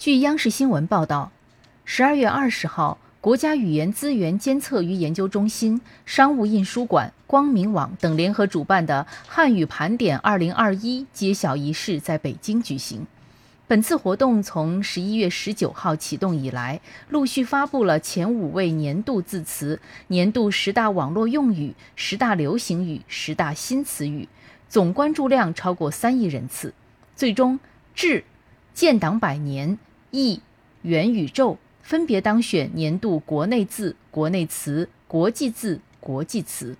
据央视新闻报道，十二月二十号，国家语言资源监测与研究中心、商务印书馆、光明网等联合主办的“汉语盘点二零二一”揭晓仪式在北京举行。本次活动从十一月十九号启动以来，陆续发布了前五位年度字词、年度十大网络用语、十大流行语、十大新词语，总关注量超过三亿人次。最终，至、建党百年。亿元宇宙分别当选年度国内字、国内词、国际字、国际词。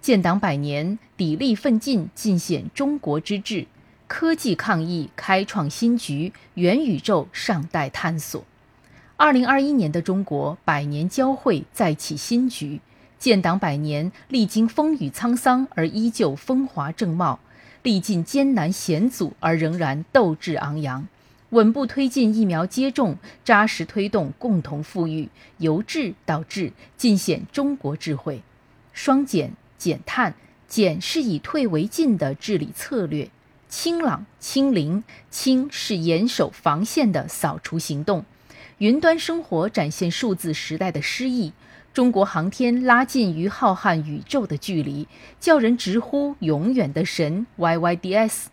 建党百年，砥砺奋进，尽显中国之志；科技抗疫，开创新局；元宇宙尚待探索。二零二一年的中国，百年交汇，再起新局。建党百年，历经风雨沧桑而依旧风华正茂，历尽艰难险阻而仍然斗志昂扬。稳步推进疫苗接种，扎实推动共同富裕，由治到治，尽显中国智慧。双减减碳，减是以退为进的治理策略；清朗清零，清是严守防线的扫除行动。云端生活展现数字时代的诗意，中国航天拉近与浩瀚宇宙的距离，叫人直呼永远的神 YYDS。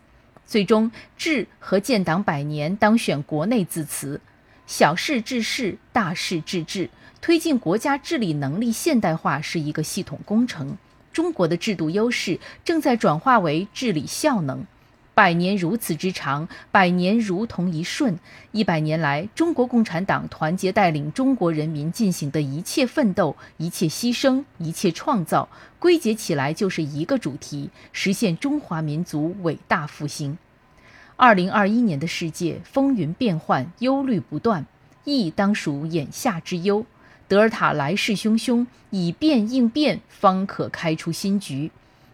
最终，治和建党百年当选国内字词，小事治事，大事治治，推进国家治理能力现代化是一个系统工程。中国的制度优势正在转化为治理效能。百年如此之长，百年如同一瞬。一百年来，中国共产党团结带领中国人民进行的一切奋斗、一切牺牲、一切创造，归结起来就是一个主题：实现中华民族伟大复兴。二零二一年的世界风云变幻，忧虑不断，疫当属眼下之忧。德尔塔来势汹汹，以变应变，方可开出新局。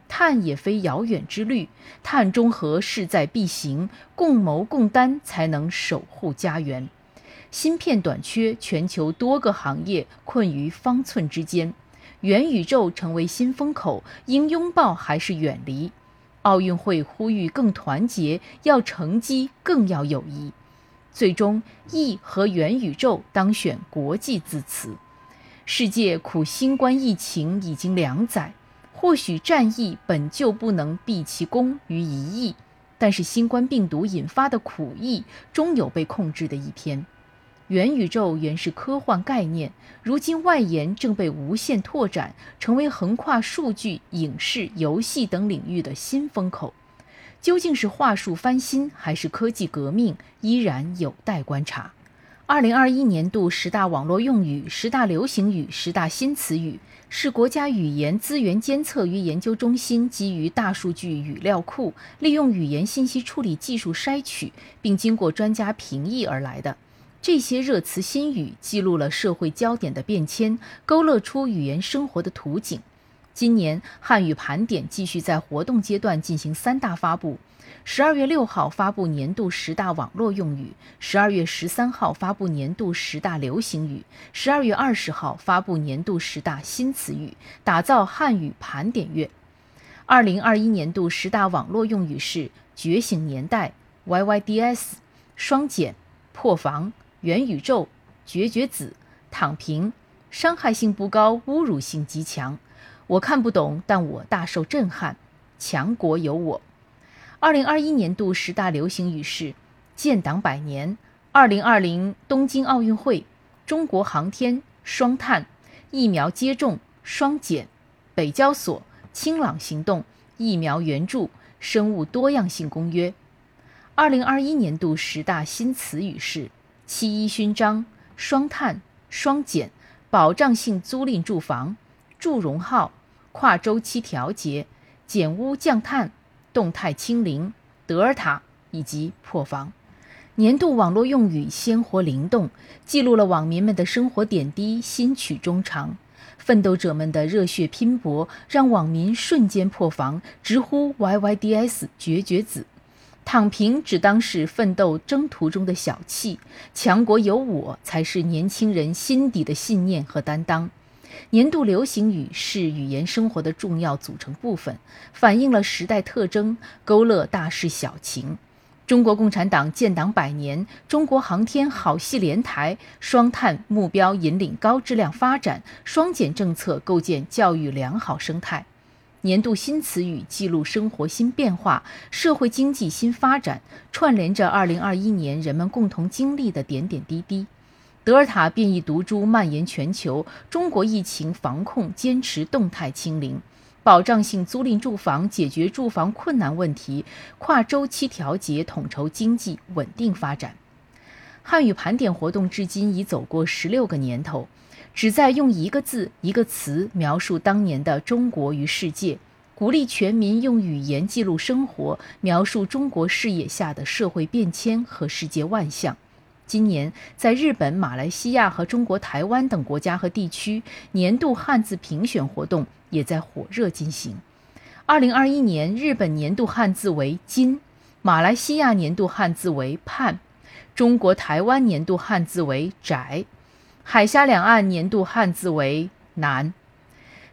碳也非遥远之虑，碳中和势在必行，共谋共担，才能守护家园。芯片短缺，全球多个行业困于方寸之间。元宇宙成为新风口，应拥抱还是远离？奥运会呼吁更团结，要成绩更要友谊。最终，疫和元宇宙当选国际字词。世界苦新冠疫情已经两载，或许战役本就不能毕其功于一役，但是新冠病毒引发的苦役终有被控制的一天。元宇宙原是科幻概念，如今外延正被无限拓展，成为横跨数据、影视、游戏等领域的新风口。究竟是话术翻新，还是科技革命，依然有待观察。二零二一年度十大网络用语、十大流行语、十大新词语，是国家语言资源监测与研究中心基于大数据语料库，利用语言信息处理技术筛取，并经过专家评议而来的。这些热词新语记录了社会焦点的变迁，勾勒出语言生活的图景。今年汉语盘点继续在活动阶段进行三大发布：十二月六号发布年度十大网络用语，十二月十三号发布年度十大流行语，十二月二十号发布年度十大新词语，打造汉语盘点月。二零二一年度十大网络用语是“觉醒年代 ”（YYDS）、双减、破防。元宇宙、绝绝子、躺平，伤害性不高，侮辱性极强。我看不懂，但我大受震撼。强国有我。二零二一年度十大流行语是：建党百年、二零二零东京奥运会、中国航天、双碳、疫苗接种、双减、北交所、清朗行动、疫苗援助、生物多样性公约。二零二一年度十大新词语是。七一勋章、双碳、双减、保障性租赁住房、祝融号、跨周期调节、减污降碳、动态清零、德尔塔以及破防。年度网络用语鲜活灵动，记录了网民们的生活点滴、心曲衷肠。奋斗者们的热血拼搏，让网民瞬间破防，直呼 “YYDS 绝绝子”。躺平只当是奋斗征途中的小憩，强国有我才是年轻人心底的信念和担当。年度流行语是语言生活的重要组成部分，反映了时代特征，勾勒大事小情。中国共产党建党百年，中国航天好戏连台，双碳目标引领高质量发展，双减政策构建教育良好生态。年度新词语记录生活新变化、社会经济新发展，串联着2021年人们共同经历的点点滴滴。德尔塔变异毒株蔓延全球，中国疫情防控坚持动态清零。保障性租赁住房解决住房困难问题，跨周期调节统筹经济稳定发展。汉语盘点活动至今已走过十六个年头，旨在用一个字、一个词描述当年的中国与世界，鼓励全民用语言记录生活，描述中国视野下的社会变迁和世界万象。今年，在日本、马来西亚和中国台湾等国家和地区，年度汉字评选活动也在火热进行。二零二一年，日本年度汉字为“金”，马来西亚年度汉字为“盼”，中国台湾年度汉字为“宅”，海峡两岸年度汉字为“难”。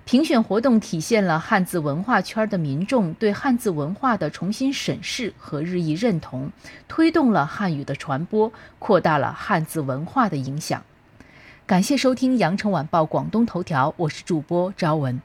评选活动体现了汉字文化圈的民众对汉字文化的重新审视和日益认同，推动了汉语的传播，扩大了汉字文化的影响。感谢收听羊城晚报广东头条，我是主播朝文。